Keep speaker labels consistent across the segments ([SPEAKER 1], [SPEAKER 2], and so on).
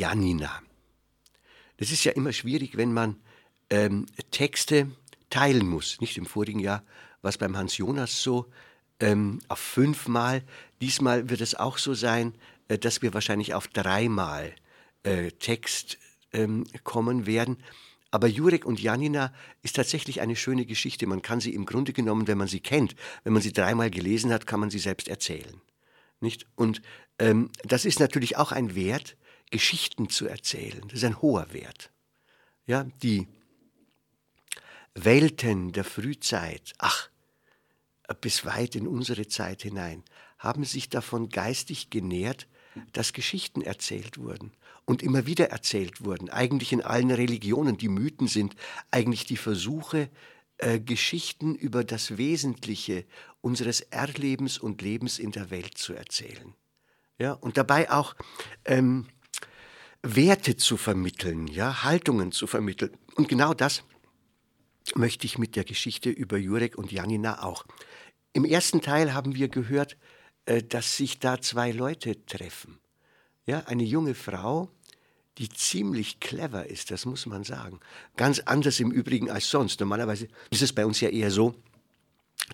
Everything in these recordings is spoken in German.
[SPEAKER 1] Janina. Das ist ja immer schwierig, wenn man ähm, Texte teilen muss. Nicht im vorigen Jahr war es beim Hans Jonas so, ähm, auf fünfmal. Diesmal wird es auch so sein, äh, dass wir wahrscheinlich auf dreimal äh, Text ähm, kommen werden. Aber Jurek und Janina ist tatsächlich eine schöne Geschichte. Man kann sie im Grunde genommen, wenn man sie kennt, wenn man sie dreimal gelesen hat, kann man sie selbst erzählen. Nicht? Und ähm, das ist natürlich auch ein Wert, Geschichten zu erzählen. Das ist ein hoher Wert. Ja, die Welten der Frühzeit, ach, bis weit in unsere Zeit hinein, haben sich davon geistig genährt, dass Geschichten erzählt wurden und immer wieder erzählt wurden. Eigentlich in allen Religionen. Die Mythen sind eigentlich die Versuche, äh, Geschichten über das Wesentliche unseres Erlebens und Lebens in der Welt zu erzählen. Ja, und dabei auch ähm, Werte zu vermitteln, ja, Haltungen zu vermitteln. Und genau das möchte ich mit der Geschichte über Jurek und Janina auch. Im ersten Teil haben wir gehört, äh, dass sich da zwei Leute treffen. Ja, eine junge Frau, die ziemlich clever ist, das muss man sagen. Ganz anders im Übrigen als sonst. Normalerweise ist es bei uns ja eher so,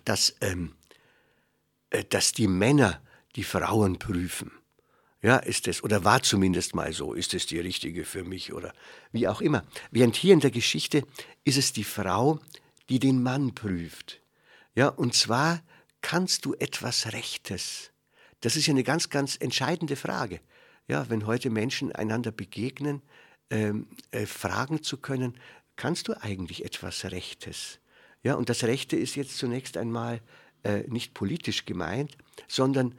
[SPEAKER 1] dass, ähm, äh, dass die Männer die Frauen prüfen. Ja, ist es, oder war zumindest mal so, ist es die richtige für mich oder wie auch immer. Während hier in der Geschichte ist es die Frau, die den Mann prüft. Ja, und zwar kannst du etwas Rechtes? Das ist ja eine ganz, ganz entscheidende Frage. Ja, wenn heute Menschen einander begegnen, ähm, äh, fragen zu können, kannst du eigentlich etwas Rechtes? Ja, und das Rechte ist jetzt zunächst einmal äh, nicht politisch gemeint, sondern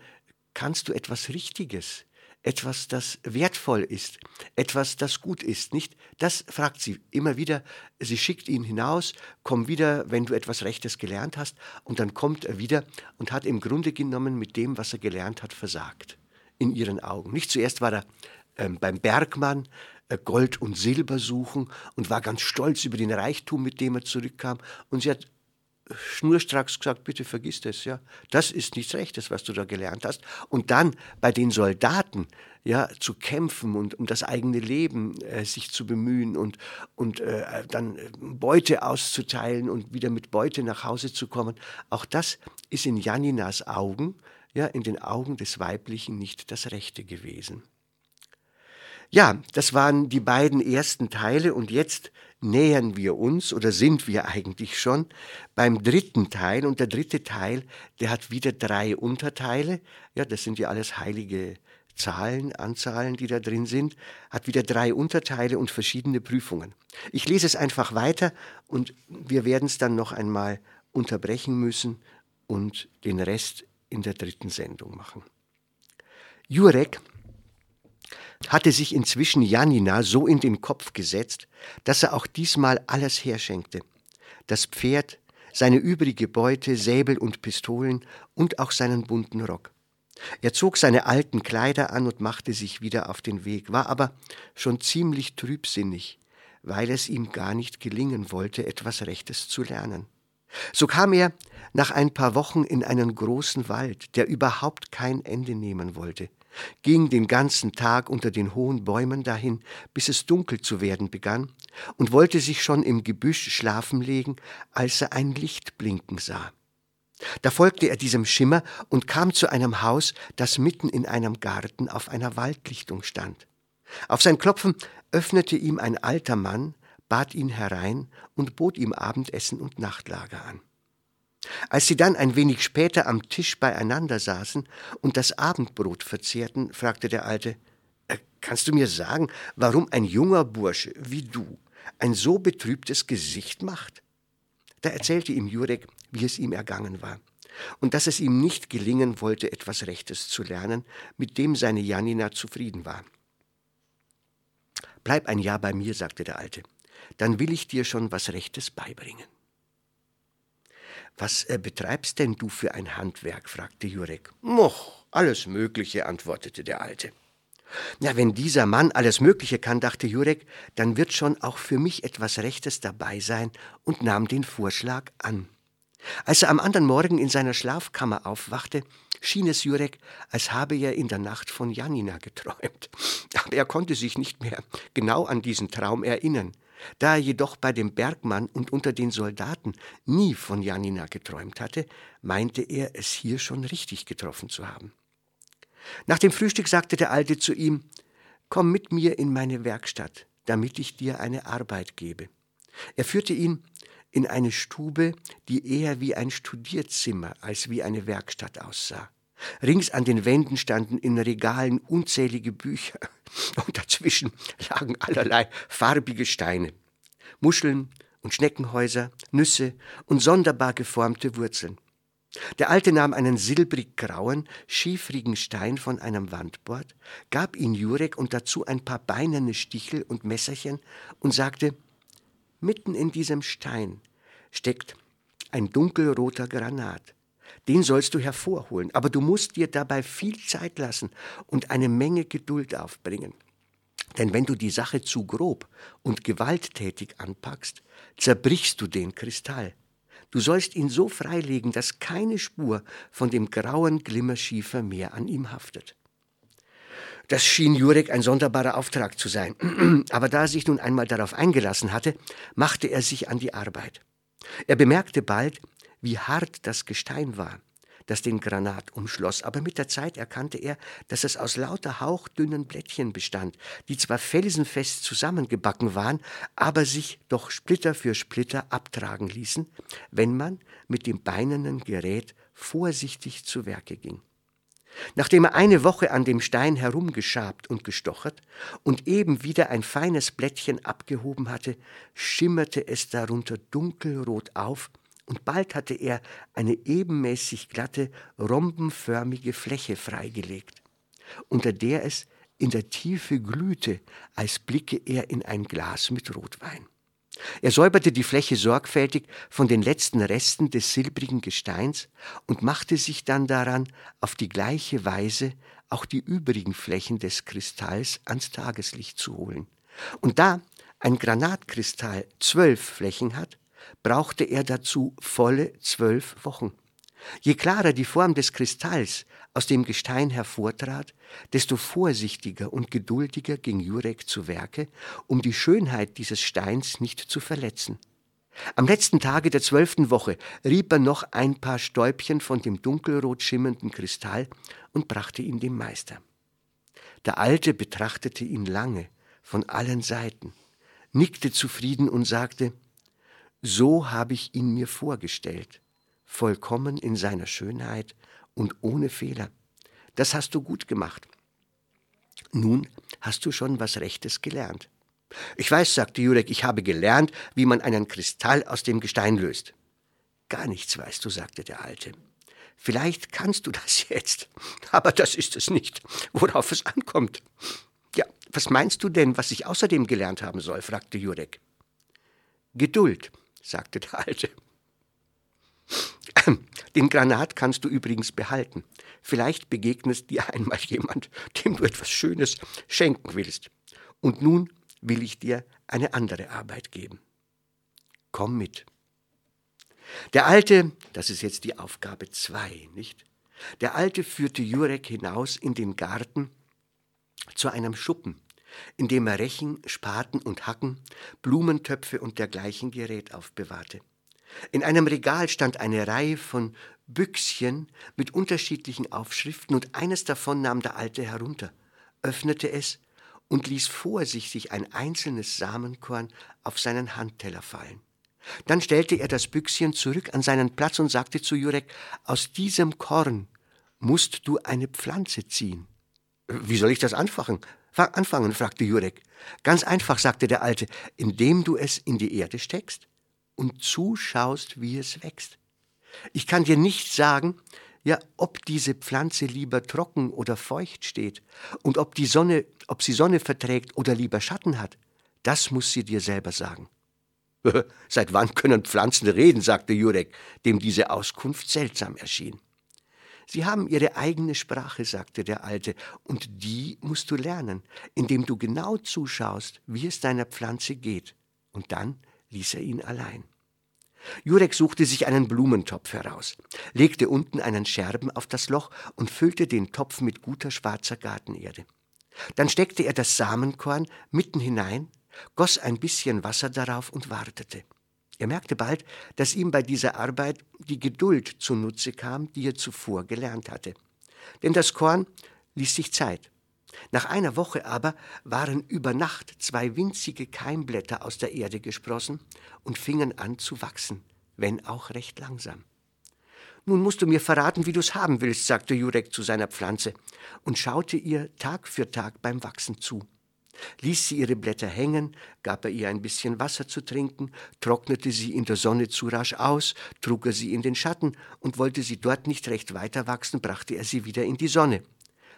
[SPEAKER 1] kannst du etwas Richtiges? Etwas, das wertvoll ist, etwas, das gut ist, nicht? Das fragt sie immer wieder. Sie schickt ihn hinaus, komm wieder, wenn du etwas Rechtes gelernt hast, und dann kommt er wieder und hat im Grunde genommen mit dem, was er gelernt hat, versagt. In ihren Augen. Nicht zuerst war er ähm, beim Bergmann, äh, Gold und Silber suchen und war ganz stolz über den Reichtum, mit dem er zurückkam. Und sie hat schnurstracks gesagt, bitte vergiss das, ja. Das ist nichts Rechtes, was du da gelernt hast. Und dann bei den Soldaten, ja, zu kämpfen und um das eigene Leben äh, sich zu bemühen und, und äh, dann äh, Beute auszuteilen und wieder mit Beute nach Hause zu kommen. Auch das ist in Janinas Augen, ja, in den Augen des Weiblichen nicht das Rechte gewesen. Ja, das waren die beiden ersten Teile und jetzt nähern wir uns oder sind wir eigentlich schon beim dritten Teil und der dritte Teil, der hat wieder drei Unterteile. Ja, das sind ja alles heilige Zahlen, Anzahlen, die da drin sind, hat wieder drei Unterteile und verschiedene Prüfungen. Ich lese es einfach weiter und wir werden es dann noch einmal unterbrechen müssen und den Rest in der dritten Sendung machen. Jurek hatte sich inzwischen Janina so in den Kopf gesetzt, dass er auch diesmal alles herschenkte. Das Pferd, seine übrige Beute, Säbel und Pistolen und auch seinen bunten Rock. Er zog seine alten Kleider an und machte sich wieder auf den Weg, war aber schon ziemlich trübsinnig, weil es ihm gar nicht gelingen wollte, etwas Rechtes zu lernen. So kam er nach ein paar Wochen in einen großen Wald, der überhaupt kein Ende nehmen wollte ging den ganzen Tag unter den hohen Bäumen dahin, bis es dunkel zu werden begann, und wollte sich schon im Gebüsch schlafen legen, als er ein Licht blinken sah. Da folgte er diesem Schimmer und kam zu einem Haus, das mitten in einem Garten auf einer Waldlichtung stand. Auf sein Klopfen öffnete ihm ein alter Mann, bat ihn herein und bot ihm Abendessen und Nachtlager an. Als sie dann ein wenig später am Tisch beieinander saßen und das Abendbrot verzehrten, fragte der Alte, äh, Kannst du mir sagen, warum ein junger Bursche wie du ein so betrübtes Gesicht macht? Da erzählte ihm Jurek, wie es ihm ergangen war. und dass es ihm nicht gelingen wollte, etwas Rechtes zu lernen, mit dem seine Janina zufrieden war. Bleib ein Jahr bei mir, sagte der Alte, dann will ich dir schon was Rechtes beibringen. Was äh, betreibst denn du für ein Handwerk? fragte Jurek. Moch, alles Mögliche, antwortete der Alte. Na, wenn dieser Mann alles Mögliche kann, dachte Jurek, dann wird schon auch für mich etwas Rechtes dabei sein und nahm den Vorschlag an. Als er am anderen Morgen in seiner Schlafkammer aufwachte, schien es Jurek, als habe er in der Nacht von Janina geträumt. Aber er konnte sich nicht mehr genau an diesen Traum erinnern. Da er jedoch bei dem Bergmann und unter den Soldaten nie von Janina geträumt hatte, meinte er, es hier schon richtig getroffen zu haben. Nach dem Frühstück sagte der Alte zu ihm, Komm mit mir in meine Werkstatt, damit ich dir eine Arbeit gebe. Er führte ihn in eine Stube, die eher wie ein Studierzimmer als wie eine Werkstatt aussah. Rings an den Wänden standen in Regalen unzählige Bücher und dazwischen lagen allerlei farbige Steine, Muscheln und Schneckenhäuser, Nüsse und sonderbar geformte Wurzeln. Der Alte nahm einen silbrig grauen, schiefrigen Stein von einem Wandbord, gab ihn Jurek und dazu ein paar beinerne Stichel und Messerchen und sagte, mitten in diesem Stein steckt ein dunkelroter Granat. Den sollst du hervorholen, aber du musst dir dabei viel Zeit lassen und eine Menge Geduld aufbringen. Denn wenn du die Sache zu grob und gewalttätig anpackst, zerbrichst du den Kristall. Du sollst ihn so freilegen, dass keine Spur von dem grauen Glimmerschiefer mehr an ihm haftet. Das schien Jurek ein sonderbarer Auftrag zu sein. Aber da er sich nun einmal darauf eingelassen hatte, machte er sich an die Arbeit. Er bemerkte bald, wie hart das Gestein war, das den Granat umschloss, aber mit der Zeit erkannte er, dass es aus lauter hauchdünnen Blättchen bestand, die zwar felsenfest zusammengebacken waren, aber sich doch Splitter für Splitter abtragen ließen, wenn man mit dem beinernen Gerät vorsichtig zu Werke ging. Nachdem er eine Woche an dem Stein herumgeschabt und gestochert und eben wieder ein feines Blättchen abgehoben hatte, schimmerte es darunter dunkelrot auf und bald hatte er eine ebenmäßig glatte, rhombenförmige Fläche freigelegt, unter der es in der Tiefe glühte, als blicke er in ein Glas mit Rotwein. Er säuberte die Fläche sorgfältig von den letzten Resten des silbrigen Gesteins und machte sich dann daran, auf die gleiche Weise auch die übrigen Flächen des Kristalls ans Tageslicht zu holen. Und da ein Granatkristall zwölf Flächen hat, brauchte er dazu volle zwölf Wochen. Je klarer die Form des Kristalls aus dem Gestein hervortrat, desto vorsichtiger und geduldiger ging Jurek zu Werke, um die Schönheit dieses Steins nicht zu verletzen. Am letzten Tage der zwölften Woche rieb er noch ein paar Stäubchen von dem dunkelrot schimmernden Kristall und brachte ihn dem Meister. Der Alte betrachtete ihn lange, von allen Seiten, nickte zufrieden und sagte, so habe ich ihn mir vorgestellt, vollkommen in seiner Schönheit und ohne Fehler. Das hast du gut gemacht. Nun hast du schon was Rechtes gelernt. Ich weiß, sagte Jurek, ich habe gelernt, wie man einen Kristall aus dem Gestein löst. Gar nichts weißt du, sagte der Alte. Vielleicht kannst du das jetzt, aber das ist es nicht, worauf es ankommt. Ja, was meinst du denn, was ich außerdem gelernt haben soll? fragte Jurek. Geduld, sagte der Alte. Den Granat kannst du übrigens behalten. Vielleicht begegnet dir einmal jemand, dem du etwas Schönes schenken willst. Und nun will ich dir eine andere Arbeit geben. Komm mit. Der Alte, das ist jetzt die Aufgabe zwei, nicht? Der Alte führte Jurek hinaus in den Garten zu einem Schuppen, in dem er Rechen, Spaten und Hacken, Blumentöpfe und dergleichen Gerät aufbewahrte. In einem Regal stand eine Reihe von Büchschen mit unterschiedlichen Aufschriften und eines davon nahm der Alte herunter, öffnete es und ließ vorsichtig ein einzelnes Samenkorn auf seinen Handteller fallen. Dann stellte er das Büchschen zurück an seinen Platz und sagte zu Jurek, aus diesem Korn musst du eine Pflanze ziehen. Wie soll ich das anfangen? Anfangen? fragte Jurek. Ganz einfach, sagte der Alte, indem du es in die Erde steckst und zuschaust, wie es wächst. Ich kann dir nicht sagen, ja, ob diese Pflanze lieber trocken oder feucht steht und ob die Sonne, ob sie Sonne verträgt oder lieber Schatten hat. Das muss sie dir selber sagen. Seit wann können Pflanzen reden? sagte Jurek, dem diese Auskunft seltsam erschien. Sie haben ihre eigene Sprache, sagte der Alte, und die musst du lernen, indem du genau zuschaust, wie es deiner Pflanze geht. Und dann ließ er ihn allein. Jurek suchte sich einen Blumentopf heraus, legte unten einen Scherben auf das Loch und füllte den Topf mit guter schwarzer Gartenerde. Dann steckte er das Samenkorn mitten hinein, goss ein bisschen Wasser darauf und wartete. Er merkte bald, dass ihm bei dieser Arbeit die Geduld zunutze kam, die er zuvor gelernt hatte. Denn das Korn ließ sich Zeit. Nach einer Woche aber waren über Nacht zwei winzige Keimblätter aus der Erde gesprossen und fingen an zu wachsen, wenn auch recht langsam. Nun musst du mir verraten, wie du's haben willst, sagte Jurek zu seiner Pflanze und schaute ihr Tag für Tag beim Wachsen zu. Ließ sie ihre Blätter hängen, gab er ihr ein bisschen Wasser zu trinken, trocknete sie in der Sonne zu rasch aus, trug er sie in den Schatten, und wollte sie dort nicht recht weiter wachsen, brachte er sie wieder in die Sonne.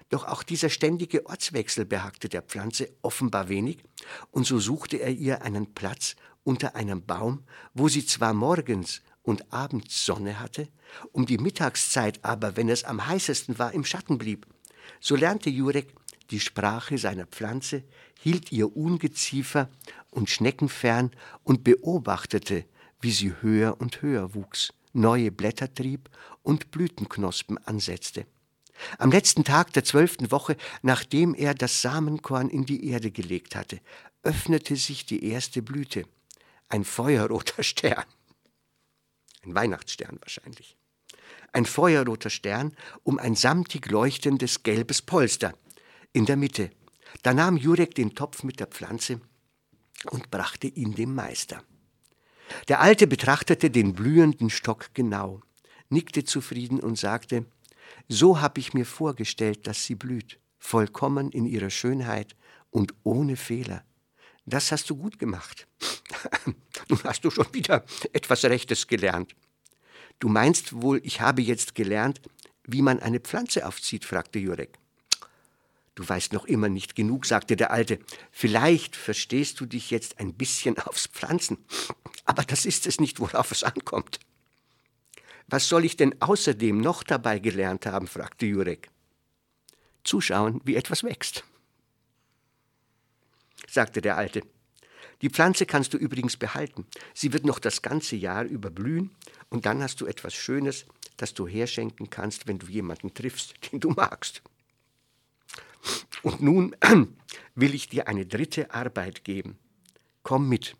[SPEAKER 1] Doch auch dieser ständige Ortswechsel behagte der Pflanze offenbar wenig, und so suchte er ihr einen Platz unter einem Baum, wo sie zwar morgens und abends Sonne hatte, um die Mittagszeit aber, wenn es am heißesten war, im Schatten blieb. So lernte Jurek die Sprache seiner Pflanze, hielt ihr Ungeziefer und Schnecken fern und beobachtete, wie sie höher und höher wuchs, neue Blätter trieb und Blütenknospen ansetzte. Am letzten Tag der zwölften Woche, nachdem er das Samenkorn in die Erde gelegt hatte, öffnete sich die erste Blüte, ein feuerroter Stern. Ein Weihnachtsstern wahrscheinlich. Ein feuerroter Stern um ein samtig leuchtendes gelbes Polster in der Mitte. Da nahm Jurek den Topf mit der Pflanze und brachte ihn dem Meister. Der Alte betrachtete den blühenden Stock genau, nickte zufrieden und sagte, so hab ich mir vorgestellt, dass sie blüht, vollkommen in ihrer Schönheit und ohne Fehler. Das hast du gut gemacht. Nun hast du schon wieder etwas Rechtes gelernt. Du meinst wohl, ich habe jetzt gelernt, wie man eine Pflanze aufzieht? fragte Jurek. Du weißt noch immer nicht genug, sagte der Alte. Vielleicht verstehst du dich jetzt ein bisschen aufs Pflanzen, aber das ist es nicht, worauf es ankommt. Was soll ich denn außerdem noch dabei gelernt haben? fragte Jurek. Zuschauen, wie etwas wächst, sagte der Alte. Die Pflanze kannst du übrigens behalten. Sie wird noch das ganze Jahr über blühen und dann hast du etwas Schönes, das du herschenken kannst, wenn du jemanden triffst, den du magst. Und nun will ich dir eine dritte Arbeit geben. Komm mit.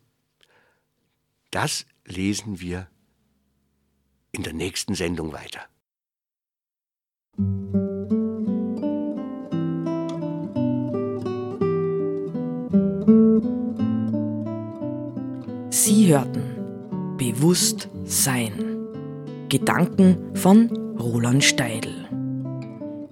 [SPEAKER 1] Das lesen wir in der nächsten Sendung weiter.
[SPEAKER 2] Sie hörten Bewusst Sein. Gedanken von Roland Steidl.